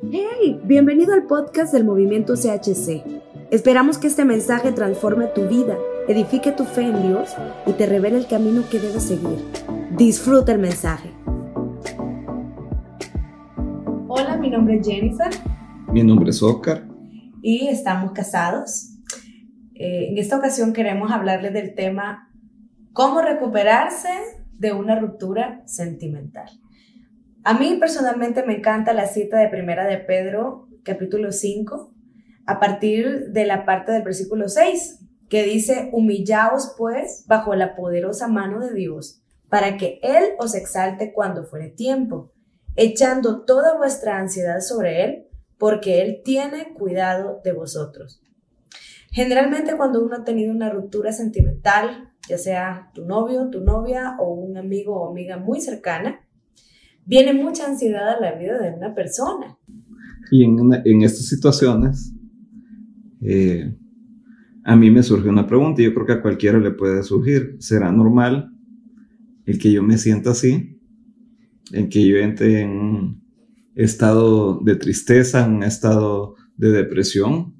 Hey, bienvenido al podcast del movimiento CHC. Esperamos que este mensaje transforme tu vida, edifique tu fe en Dios y te revele el camino que debes seguir. Disfruta el mensaje. Hola, mi nombre es Jennifer. Mi nombre es Oscar. Y estamos casados. Eh, en esta ocasión queremos hablarles del tema cómo recuperarse de una ruptura sentimental. A mí personalmente me encanta la cita de Primera de Pedro, capítulo 5, a partir de la parte del versículo 6, que dice, humillaos pues bajo la poderosa mano de Dios, para que Él os exalte cuando fuere tiempo, echando toda vuestra ansiedad sobre Él, porque Él tiene cuidado de vosotros. Generalmente cuando uno ha tenido una ruptura sentimental, ya sea tu novio, tu novia o un amigo o amiga muy cercana, viene mucha ansiedad a la vida de una persona. Y en, estas situaciones, eh, a mí me surge una pregunta, y yo creo que a cualquiera le puede surgir, ¿será normal el que yo me sienta así? El que yo entre en un estado de tristeza, en un estado de depresión?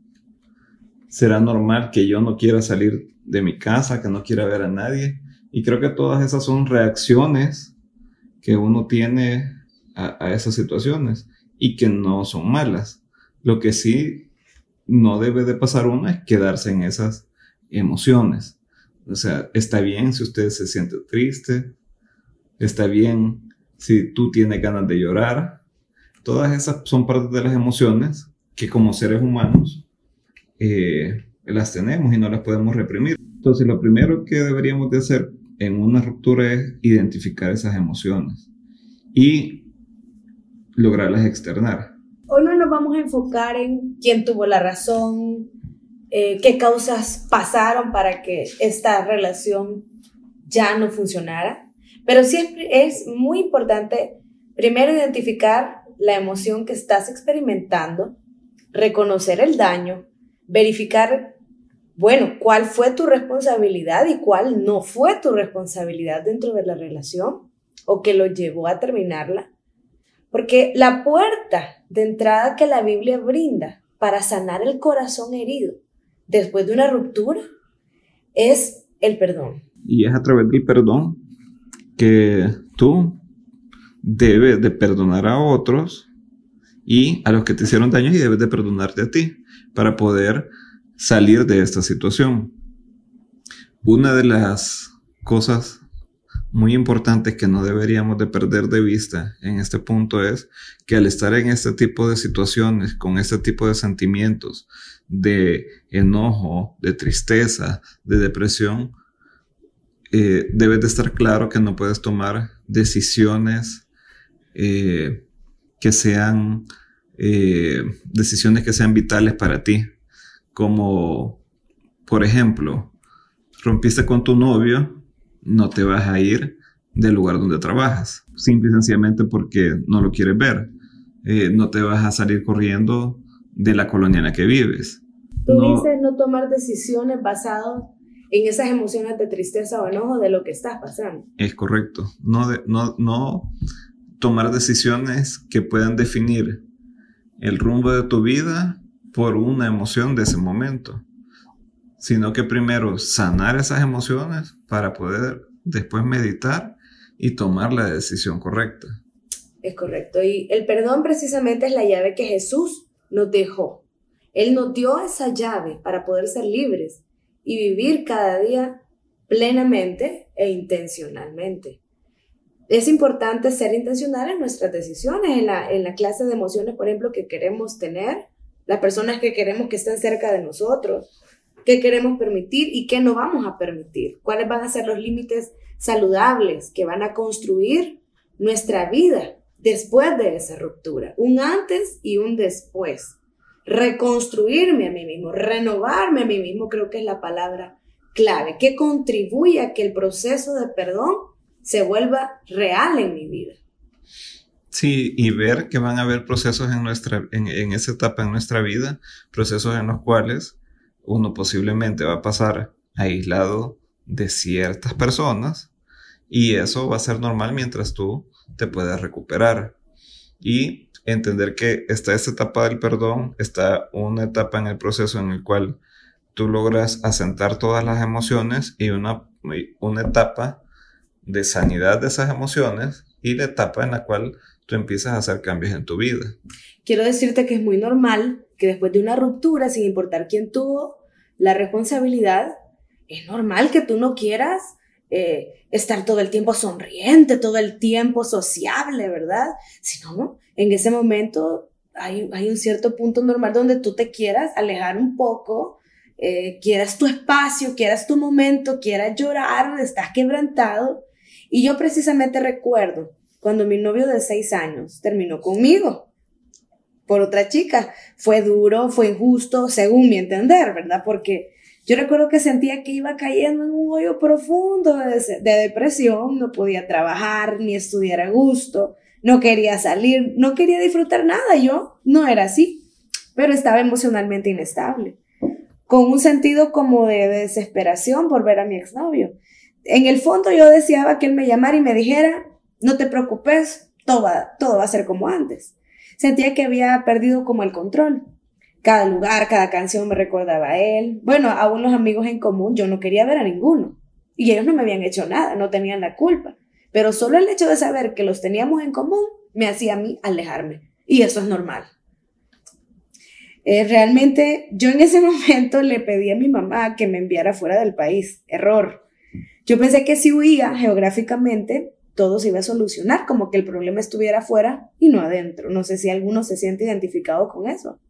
¿Será normal que yo no quiera salir de mi casa, que no quiera ver a nadie? Y creo que todas esas son reacciones que uno tiene a, esas situaciones y que no son malas. Lo que sí no debe de pasar uno es quedarse en esas emociones. O sea, está bien si usted se siente triste, está bien si tú tienes ganas de llorar. Todas esas son partes de las emociones que como seres humanos eh, las tenemos y no las podemos reprimir. Entonces, lo primero que deberíamos de hacer en una ruptura es identificar esas emociones y lograrlas externar. Hoy no nos vamos a enfocar en quién tuvo la razón, eh, qué causas pasaron para que esta relación ya no funcionara, pero sí es muy importante primero identificar la emoción que estás experimentando, reconocer el daño, verificar bueno, ¿cuál fue tu responsabilidad y cuál no fue tu responsabilidad dentro de la relación o que lo llevó a terminarla? Porque la puerta de entrada que la Biblia brinda para sanar el corazón herido después de una ruptura es el perdón. Y es a través del perdón que tú debes de perdonar a otros y a los que te hicieron daño y debes de perdonarte a ti para poder salir de esta situación. Una de las cosas muy importantes que no deberíamos de perder de vista en este punto es que al estar en este tipo de situaciones, con este tipo de sentimientos de enojo, de tristeza, de depresión, eh, debes de estar claro que no puedes tomar decisiones eh, que sean eh, decisiones que sean vitales para ti como, por ejemplo, rompiste con tu novio, no te vas a ir del lugar donde trabajas, simple y sencillamente porque no lo quieres ver. Eh, no te vas a salir corriendo de la colonia en la que vives. Tú dices no tomar decisiones basadas en esas emociones de tristeza o enojo de lo que estás pasando. Es correcto. No, no, no tomar decisiones que puedan definir el rumbo de tu vida por una emoción de ese momento, sino que primero sanar esas emociones para poder después meditar y tomar la decisión correcta. Es correcto. Y el perdón precisamente es la llave que Jesús nos dejó. Él nos dio esa llave para poder ser libres y vivir cada día plenamente e intencionalmente. Es importante ser intencional en nuestras decisiones, en la, en la clase de emociones, por ejemplo, que queremos tener, las personas que queremos que estén cerca de nosotros, qué queremos permitir y qué no vamos a permitir, cuáles van a ser los límites saludables que van a construir nuestra vida después de esa ruptura, un antes y un después. Reconstruirme a mí mismo, renovarme a mí mismo, creo que es la palabra clave, que contribuye a que el proceso de perdón se vuelva real en mi vida. Sí, y ver que van a haber procesos en, nuestra, en, en esa etapa en nuestra vida, procesos en los cuales uno posiblemente va a pasar aislado de ciertas personas y eso va a ser normal mientras tú te puedas recuperar. Y entender que está esa etapa del perdón, está una etapa en el proceso en el cual tú logras asentar todas las emociones y una, una etapa de sanidad de esas emociones y la etapa en la cual tú empiezas a hacer cambios en tu vida. Quiero decirte que es muy normal que después de una ruptura, sin importar quién tuvo la responsabilidad, es normal que tú no quieras eh, estar todo el tiempo sonriente, todo el tiempo sociable, ¿verdad? Sino, en ese momento hay, un cierto punto normal donde tú te quieras alejar un poco, eh, quieras tu espacio, quieras tu momento, quieras llorar, estás quebrantado. Y yo precisamente recuerdo cuando mi novio de seis años terminó conmigo por otra chica. Fue duro, fue injusto, según mi entender, ¿verdad? Porque yo recuerdo que sentía que iba cayendo en un hoyo profundo de, depresión, no podía trabajar ni estudiar a gusto, no quería salir, no quería disfrutar nada, yo no era así, pero estaba emocionalmente inestable, con un sentido como de desesperación por ver a mi exnovio. En el fondo yo deseaba que él me llamara y me dijera, no te preocupes, todo va, todo va a ser como antes. Sentía que había perdido como el control. Cada lugar, cada canción me recordaba a él. Bueno, a unos amigos en común yo no quería ver a ninguno. Y ellos no me habían hecho nada, no tenían la culpa. Pero solo el hecho de saber que los teníamos en común me hacía a mí alejarme. Y eso es normal. Eh, realmente yo en ese momento le pedí a mi mamá que me enviara fuera del país. Error. Yo pensé que si huía geográficamente todo se iba a solucionar, como que el problema estuviera afuera y no adentro. No sé si alguno se siente identificado con eso.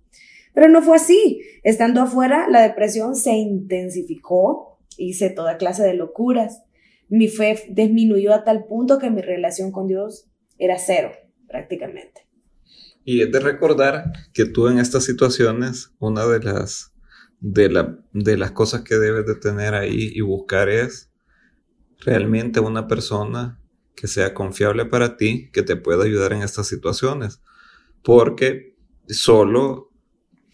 Pero no fue así. Estando afuera, la depresión se intensificó, hice toda clase de locuras. Mi fe disminuyó a tal punto que mi relación con Dios era cero, prácticamente. Y es de recordar que tú en estas situaciones, una de las, de, la, de las cosas que debes de tener ahí y buscar es realmente una persona que sea confiable para ti, que te pueda ayudar en estas situaciones. Porque solo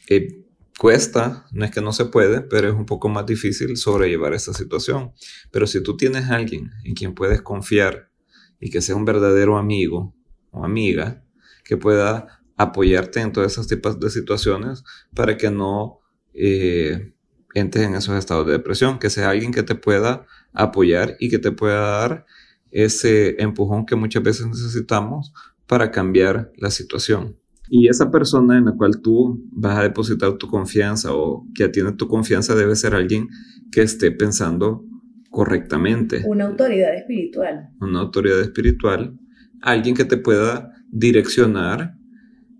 eh, cuesta, no es que no se puede, pero es un poco más difícil sobrellevar esta situación. Pero si tú tienes alguien en quien puedes confiar y que sea un verdadero amigo o amiga, que pueda apoyarte en todos esos tipos de situaciones para que no eh, entres en esos estados de depresión, que sea alguien que te pueda apoyar y que te pueda dar ese empujón que muchas veces necesitamos para cambiar la situación. Y esa persona en la cual tú vas a depositar tu confianza o que atiende tu confianza debe ser alguien que esté pensando correctamente. Una autoridad espiritual. Una autoridad espiritual. Alguien que te pueda direccionar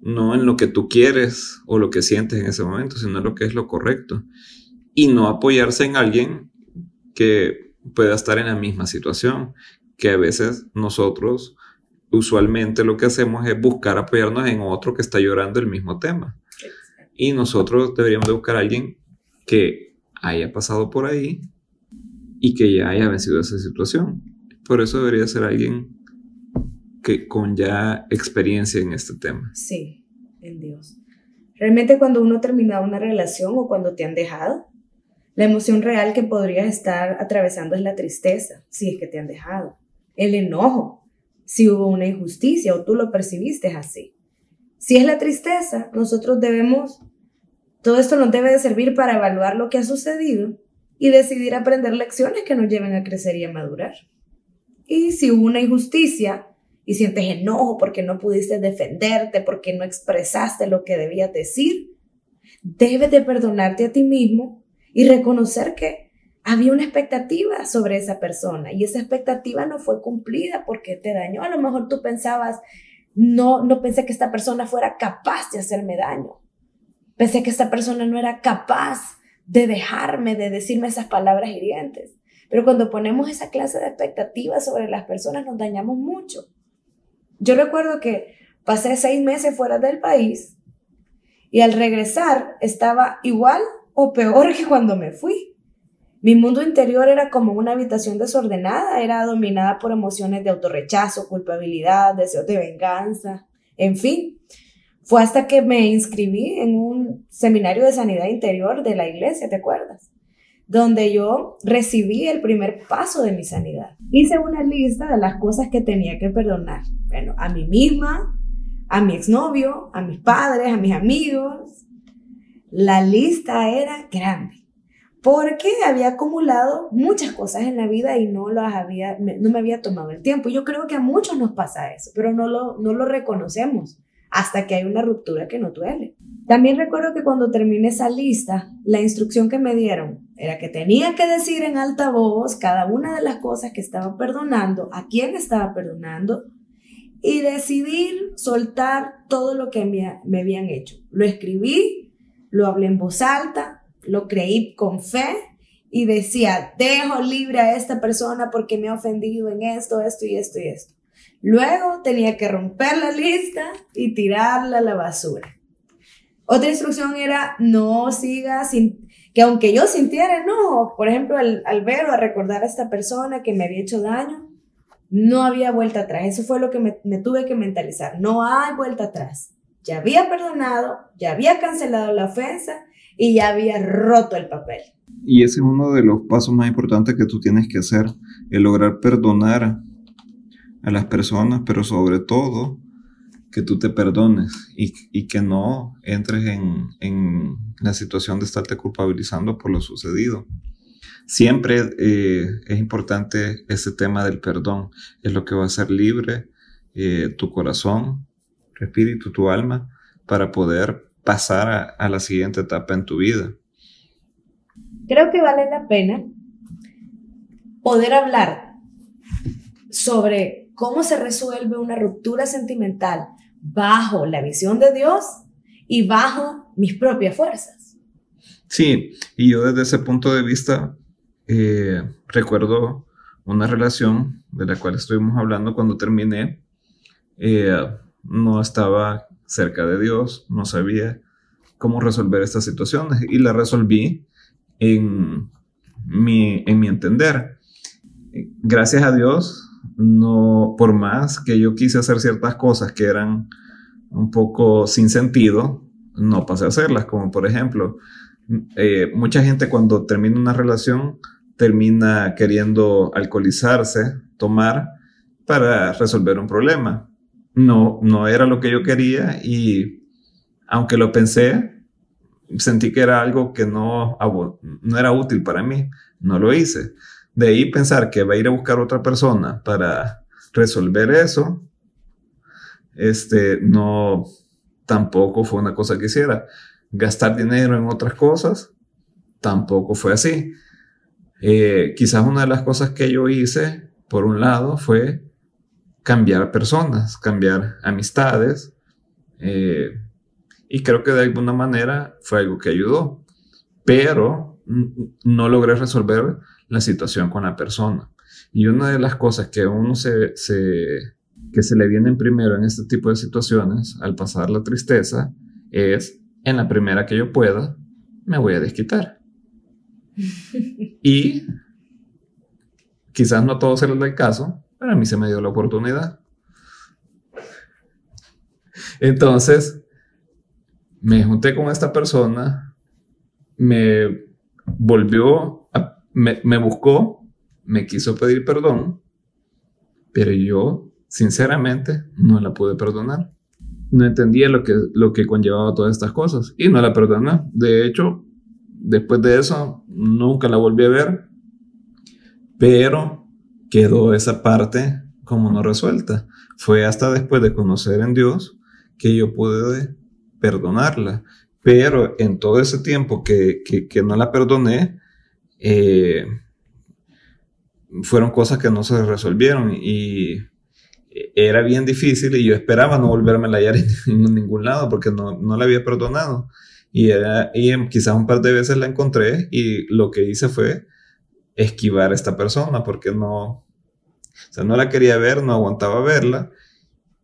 no en lo que tú quieres o lo que sientes en ese momento, sino en lo que es lo correcto. Y no apoyarse en alguien que pueda estar en la misma situación, que a veces nosotros usualmente lo que hacemos es buscar apoyarnos en otro que está llorando el mismo tema. Y nosotros deberíamos de buscar a alguien que haya pasado por ahí y que ya haya vencido esa situación. Por eso debería ser alguien que con ya experiencia en este tema. Sí, en Dios. Realmente cuando uno termina una relación o cuando te han dejado, la emoción real que podrías estar atravesando es la tristeza, si es que te han dejado, el enojo, si hubo una injusticia o tú lo percibiste así. Si es la tristeza, nosotros debemos, todo esto nos debe de servir para evaluar lo que ha sucedido y decidir aprender lecciones que nos lleven a crecer y a madurar. Y si hubo una injusticia y sientes enojo porque no pudiste defenderte, porque no expresaste lo que debías decir, debes de perdonarte a ti mismo y reconocer que había una expectativa sobre esa persona y esa expectativa no fue cumplida porque te dañó. A lo mejor tú pensabas, no, no pensé que esta persona fuera capaz de hacerme daño. Pensé que esta persona no era capaz de dejarme, de decirme esas palabras hirientes. Pero cuando ponemos esa clase de expectativas sobre las personas nos dañamos mucho. Yo recuerdo que pasé seis meses fuera del país y al regresar estaba igual o peor que cuando me fui. Mi mundo interior era como una habitación desordenada, era dominada por emociones de autorrechazo, culpabilidad, deseos de venganza, en fin. Fue hasta que me inscribí en un seminario de sanidad interior de la iglesia, ¿te acuerdas? Donde yo recibí el primer paso de mi sanidad. Hice una lista de las cosas que tenía que perdonar. Bueno, a mí misma, a mi exnovio, a mis padres, a mis amigos. La lista era grande porque había acumulado muchas cosas en la vida y no las había, no me había tomado el tiempo. Yo creo que a muchos nos pasa eso, pero no lo, no lo reconocemos hasta que hay una ruptura que no duele. También recuerdo que cuando terminé esa lista, la instrucción que me dieron era que tenía que decir en alta voz cada una de las cosas que estaba perdonando, a quién estaba perdonando y decidir soltar todo lo que me, me habían hecho. Lo escribí, lo hablé en voz alta, lo creí con fe y decía, dejo libre a esta persona porque me ha ofendido en esto, esto y esto y esto. Luego tenía que romper la lista y tirarla a la basura. Otra instrucción era no siga sin que aunque yo sintiera enojo, por ejemplo, al, al ver o a recordar a esta persona que me había hecho daño, no había vuelta atrás. Eso fue lo que me, me tuve que mentalizar. No hay vuelta atrás. Ya había perdonado, ya había cancelado la ofensa y ya había roto el papel. Y ese es uno de los pasos más importantes que tú tienes que hacer, el lograr perdonar a las personas, pero sobre todo que tú te perdones y, y que no entres en, en, la situación de estarte culpabilizando por lo sucedido. Siempre eh, es importante ese tema del perdón, es lo que va a hacer libre eh, tu corazón, tu espíritu, tu alma, para poder pasar a, la siguiente etapa en tu vida. Creo que vale la pena poder hablar sobre cómo se resuelve una ruptura sentimental bajo la visión de Dios y bajo mis propias fuerzas. Sí, y yo desde ese punto de vista eh, recuerdo una relación de la cual estuvimos hablando cuando terminé. Eh, no estaba cerca de Dios, no sabía cómo resolver estas situaciones y la resolví en mi, en mi entender. Gracias a Dios, no, por más que yo quise hacer ciertas cosas que eran un poco sin sentido, no pasé a hacerlas, como por ejemplo, eh, mucha gente cuando termina una relación termina queriendo alcoholizarse, tomar para resolver un problema no, no era lo que yo quería y aunque lo pensé, sentí que era algo que no, no era útil para mí, no lo hice. De ahí pensar que va a ir a buscar otra persona para resolver eso, este, no, tampoco fue una cosa que hiciera. Gastar dinero en otras cosas, tampoco fue así. Eh, quizás una de las cosas que yo hice, por un lado, fue cambiar personas, cambiar amistades. Eh, y creo que de alguna manera fue algo que ayudó, pero no logré resolver la situación con la persona. Y una de las cosas que uno se, que se le vienen primero en este tipo de situaciones, al pasar la tristeza, es en la primera que yo pueda, me voy a desquitar. y quizás no todo será el caso, a mí se me dio la oportunidad. Entonces, me junté con esta persona, me volvió, me, me buscó, me quiso pedir perdón, pero yo, sinceramente, no la pude perdonar. No entendía lo que, lo que conllevaba todas estas cosas y no la perdoné. De hecho, después de eso, nunca la volví a ver, pero quedó esa parte como no resuelta. Fue hasta después de conocer en Dios que yo pude perdonarla. Pero en todo ese tiempo que, que, no la perdoné, eh, fueron cosas que no se resolvieron y era bien difícil y yo esperaba no volverme a hallar en, ningún lado porque no, no la había perdonado. Y, era, y quizás un par de veces la encontré y lo que hice fue esquivar a esta persona porque no, o sea, no la quería ver, no aguantaba verla.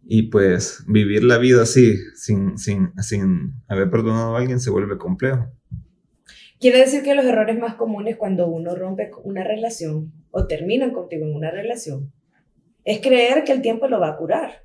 Y pues vivir la vida así, sin, sin, sin haber perdonado a alguien, se vuelve complejo. Quiere decir que los errores más comunes cuando uno rompe una relación o termina contigo en una relación es creer que el tiempo lo va a curar.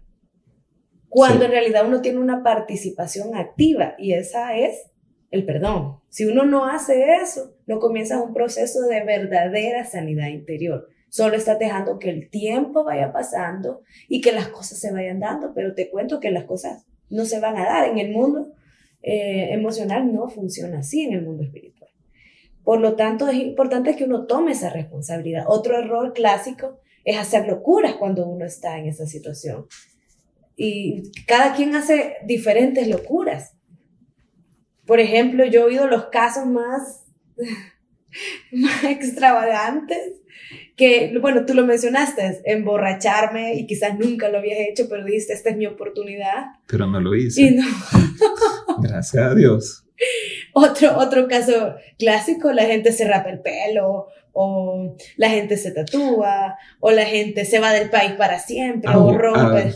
Cuando en realidad uno tiene una participación activa y esa es el perdón. Si uno no hace eso, no comienza un proceso de verdadera sanidad interior. Solo estás dejando que el tiempo vaya pasando y que las cosas se vayan dando, pero te cuento que las cosas no se van a dar en el mundo eh, emocional, no funciona así en el mundo espiritual. Por lo tanto, es importante que uno tome esa responsabilidad. Otro error clásico es hacer locuras cuando uno está en esa situación. Y cada quien hace diferentes locuras. Por ejemplo, yo he oído los casos más, más extravagantes que, bueno, tú lo mencionaste, emborracharme y quizás nunca lo habías hecho, pero dijiste, esta es mi oportunidad. Pero no lo hice. Y no. Gracias a Dios. Otro, otro caso clásico, la gente se rapa el pelo, o la gente se tatúa, o la gente se va del país para siempre, o rompe. ah,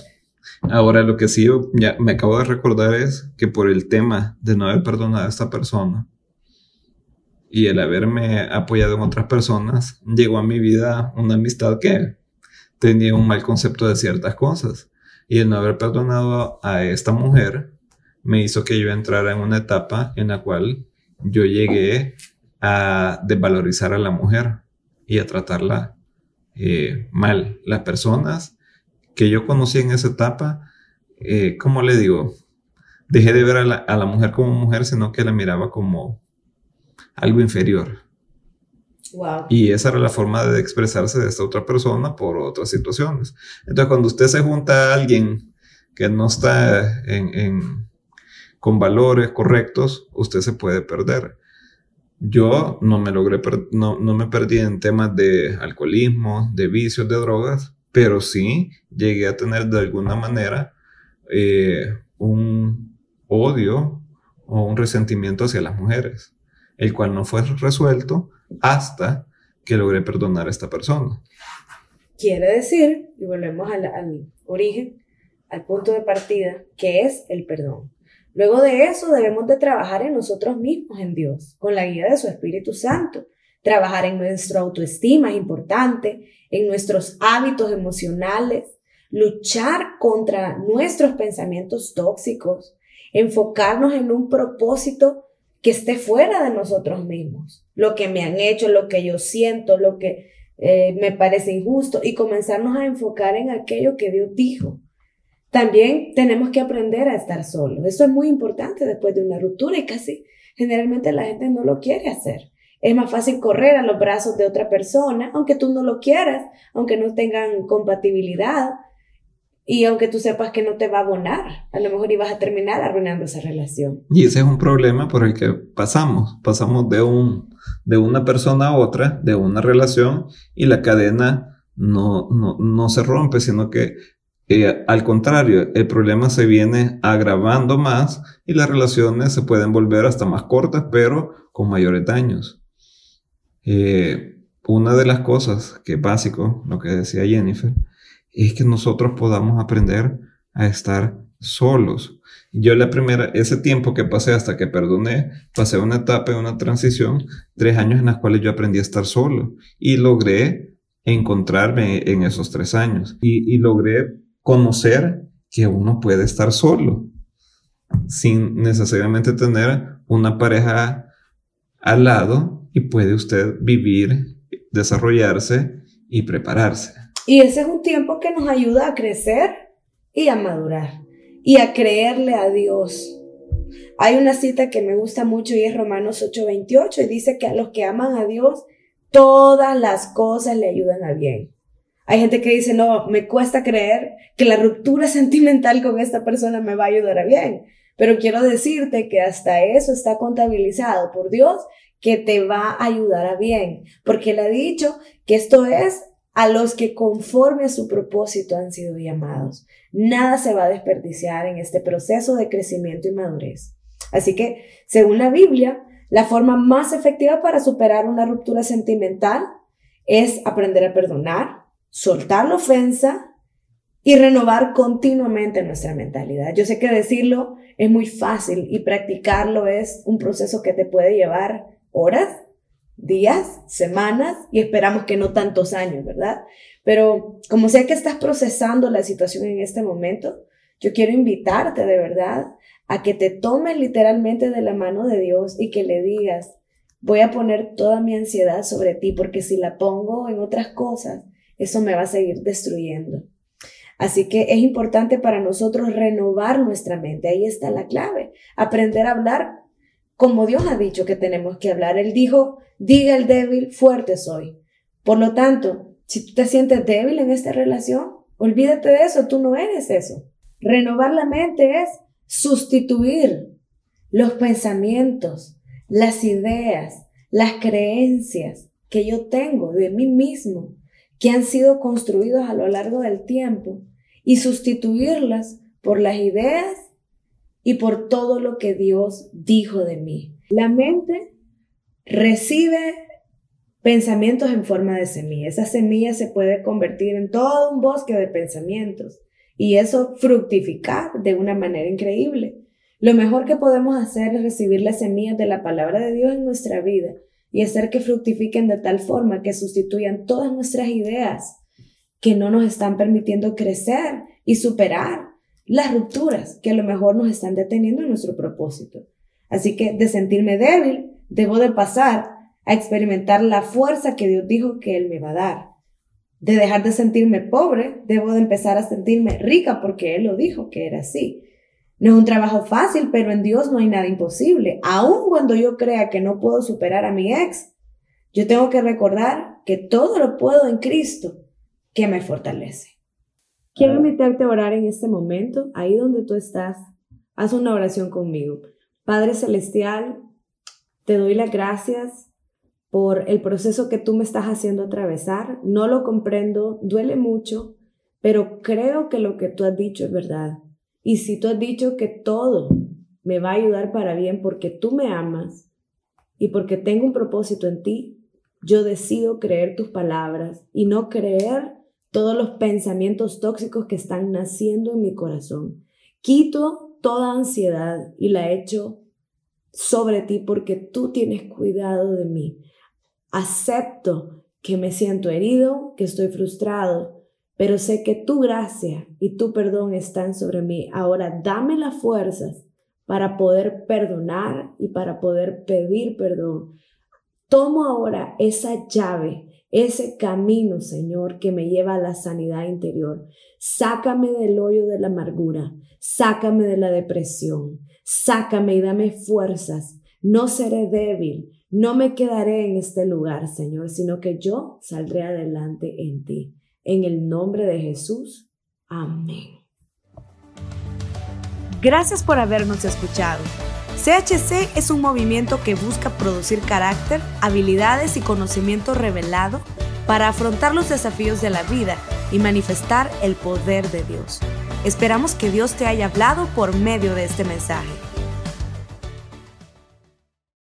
ahora lo que sí ya me acabo de recordar es que por el tema de no haber perdonado a esta persona y el haberme apoyado en otras personas, llegó a mi vida una amistad que tenía un mal concepto de ciertas cosas. Y el no haber perdonado a esta mujer me hizo que yo entrara en una etapa en la cual yo llegué a desvalorizar a la mujer y a tratarla eh, mal. Las personas que yo conocí en esa etapa, eh, ¿cómo le digo? Dejé de ver a la, a la mujer como mujer, sino que la miraba como algo inferior. Wow. Y esa era la forma de expresarse de esta otra persona por otras situaciones. Entonces, cuando usted se junta a alguien que no está en, en- con valores correctos, usted se puede perder. Yo no me logré, no me perdí en temas de alcoholismo, de vicios, de drogas, pero sí llegué a tener de alguna manera eh, un odio o un resentimiento hacia las mujeres, el cual no fue resuelto hasta que logré perdonar a esta persona. Quiere decir, y volvemos al, al origen, al punto de partida, que es el perdón. Luego de eso debemos de trabajar en nosotros mismos, en Dios, con la guía de su Espíritu Santo. Trabajar en nuestra autoestima es importante, en nuestros hábitos emocionales, luchar contra nuestros pensamientos tóxicos, enfocarnos en un propósito que esté fuera de nosotros mismos, lo que me han hecho, lo que yo siento, lo que eh, me parece injusto y comenzarnos a enfocar en aquello que Dios dijo. También tenemos que aprender a estar solos. Eso es muy importante después de una ruptura y casi generalmente la gente no lo quiere hacer. Es más fácil correr a los brazos de otra persona, aunque tú no lo quieras, aunque no tengan compatibilidad y aunque tú sepas que no te va a abonar. A lo mejor ibas a terminar arruinando esa relación. Y ese es un problema por el que pasamos. Pasamos de, un, de una persona a otra, de una relación, y la cadena no, no, no se rompe, sino que eh, al contrario, el problema se viene agravando más y las relaciones se pueden volver hasta más cortas, pero con mayores daños. Eh, una de las cosas que básico, lo que decía Jennifer, es que nosotros podamos aprender a estar solos. Yo la primera, ese tiempo que pasé hasta que perdoné, pasé una etapa, una transición, tres años en las cuales yo aprendí a estar solo y logré encontrarme en esos tres años y logré conocer que uno puede estar solo sin necesariamente tener una pareja al lado y puede usted vivir, desarrollarse y prepararse. Y ese es un tiempo que nos ayuda a crecer y a madurar y a creerle a Dios. Hay una cita que me gusta mucho y es Romanos 8:28 y dice que a los que aman a Dios, todas las cosas le ayudan a bien. Hay gente que dice, no, me cuesta creer que la ruptura sentimental con esta persona me va a ayudar a bien. Pero quiero decirte que hasta eso está contabilizado por Dios que te va a ayudar a bien. Porque Él ha dicho que esto es a los que conforme a su propósito han sido llamados. Nada se va a desperdiciar en este proceso de crecimiento y madurez. Así que, según la Biblia, la forma más efectiva para superar una ruptura sentimental es aprender a perdonar, soltar la ofensa y renovar continuamente nuestra mentalidad. Yo sé que decirlo es muy fácil y practicarlo es un proceso que te puede llevar horas, días, semanas y esperamos que no tantos años, ¿verdad? Pero como sé que estás procesando la situación en este momento, yo quiero invitarte de verdad a que te tomes literalmente de la mano de Dios y que le digas, voy a poner toda mi ansiedad sobre ti porque si la pongo en otras cosas, eso me va a seguir destruyendo. Así que es importante para nosotros renovar nuestra mente. Ahí está la clave. Aprender a hablar como Dios ha dicho que tenemos que hablar. Él dijo, diga el débil, fuerte soy. Por lo tanto, si tú te sientes débil en esta relación, olvídate de eso, tú no eres eso. Renovar la mente es sustituir los pensamientos, las ideas, las creencias que yo tengo de mí mismo, que han sido construidos a lo largo del tiempo, y sustituirlas por las ideas y por todo lo que Dios dijo de mí. La mente recibe pensamientos en forma de semilla. Esa semilla se puede convertir en todo un bosque de pensamientos y eso fructificar de una manera increíble. Lo mejor que podemos hacer es recibir las semillas de la palabra de Dios en nuestra vida y hacer que fructifiquen de tal forma que sustituyan todas nuestras ideas que no nos están permitiendo crecer y superar las rupturas que a lo mejor nos están deteniendo en nuestro propósito. Así que de sentirme débil, debo de pasar a experimentar la fuerza que Dios dijo que Él me va a dar. De dejar de sentirme pobre, debo de empezar a sentirme rica porque Él lo dijo que era así. No es un trabajo fácil, pero en Dios no hay nada imposible. Aun cuando yo crea que no puedo superar a mi ex, yo tengo que recordar que todo lo puedo en Cristo que me fortalece. Quiero invitarte a orar en este momento, ahí donde tú estás. Haz una oración conmigo. Padre Celestial, te doy las gracias por el proceso que tú me estás haciendo atravesar. No lo comprendo, duele mucho, pero creo que lo que tú has dicho es verdad. Y si tú has dicho que todo me va a ayudar para bien porque tú me amas y porque tengo un propósito en ti, yo decido creer tus palabras y no creer todos los pensamientos tóxicos que están naciendo en mi corazón. Quito toda ansiedad y la echo sobre ti porque tú tienes cuidado de mí. Acepto que me siento herido, que estoy frustrado, pero sé que tu gracia y tu perdón están sobre mí. Ahora dame las fuerzas para poder perdonar y para poder pedir perdón. Tomo ahora esa llave ese camino, Señor, que me lleva a la sanidad interior. Sácame del hoyo de la amargura, sácame de la depresión, sácame y dame fuerzas. No seré débil, no me quedaré en este lugar, Señor, sino que yo saldré adelante en ti. En el nombre de Jesús. Amén. Gracias por habernos escuchado. CHC es un movimiento que busca producir carácter, habilidades y conocimiento revelado para afrontar los desafíos de la vida y manifestar el poder de Dios. Esperamos que Dios te haya hablado por medio de este mensaje.